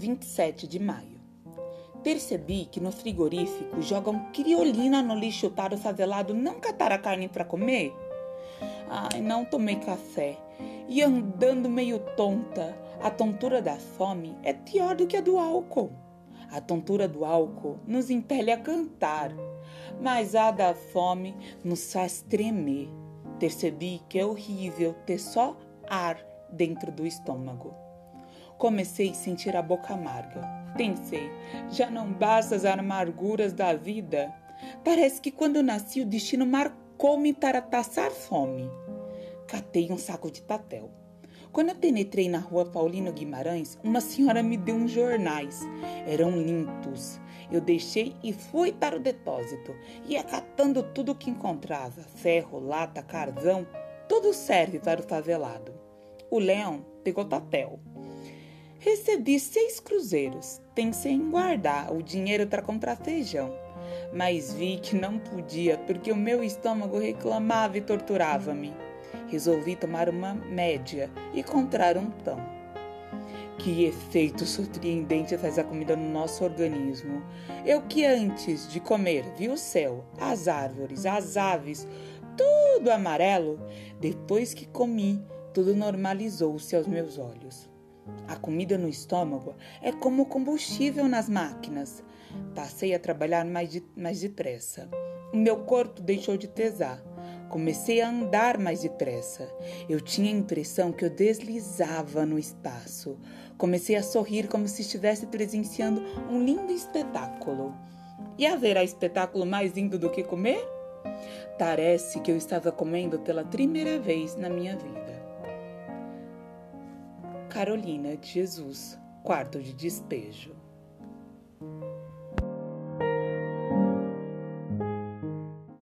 27 de maio. Percebi que no frigorífico jogam criolina no lixo para o favelado não catar a carne para comer. Ai, não tomei café. E andando meio tonta, a tontura da fome é pior do que a do álcool. A tontura do álcool nos impele a cantar, mas a da fome nos faz tremer. Percebi que é horrível ter só ar dentro do estômago. Comecei a sentir a boca amarga. Pensei, já não basta as amarguras da vida. Parece que quando nasci o destino marcou-me para passar fome. Catei um saco de papel. Quando eu penetrei na rua Paulino Guimarães, uma senhora me deu uns jornais. Eram limpos. Eu deixei e fui para o depósito. Ia catando tudo o que encontrava: ferro, lata, carvão. Tudo serve para o favelado. O leão pegou papel. Recebi seis cruzeiros. Pensei em guardar o dinheiro para comprar feijão, mas vi que não podia porque o meu estômago reclamava e torturava-me. Resolvi tomar uma média e comprar um pão. Que efeito surpreendente faz a comida no nosso organismo. Eu que antes de comer vi o céu, as árvores, as aves, tudo amarelo, depois que comi, tudo normalizou-se aos meus olhos. A comida no estômago é como combustível nas máquinas. Passei a trabalhar mais, de, mais depressa. O meu corpo deixou de pesar. Comecei a andar mais depressa. Eu tinha a impressão que eu deslizava no espaço. Comecei a sorrir como se estivesse presenciando um lindo espetáculo. E haverá espetáculo mais lindo do que comer? Parece que eu estava comendo pela primeira vez na minha vida. Carolina de Jesus, quarto de despejo.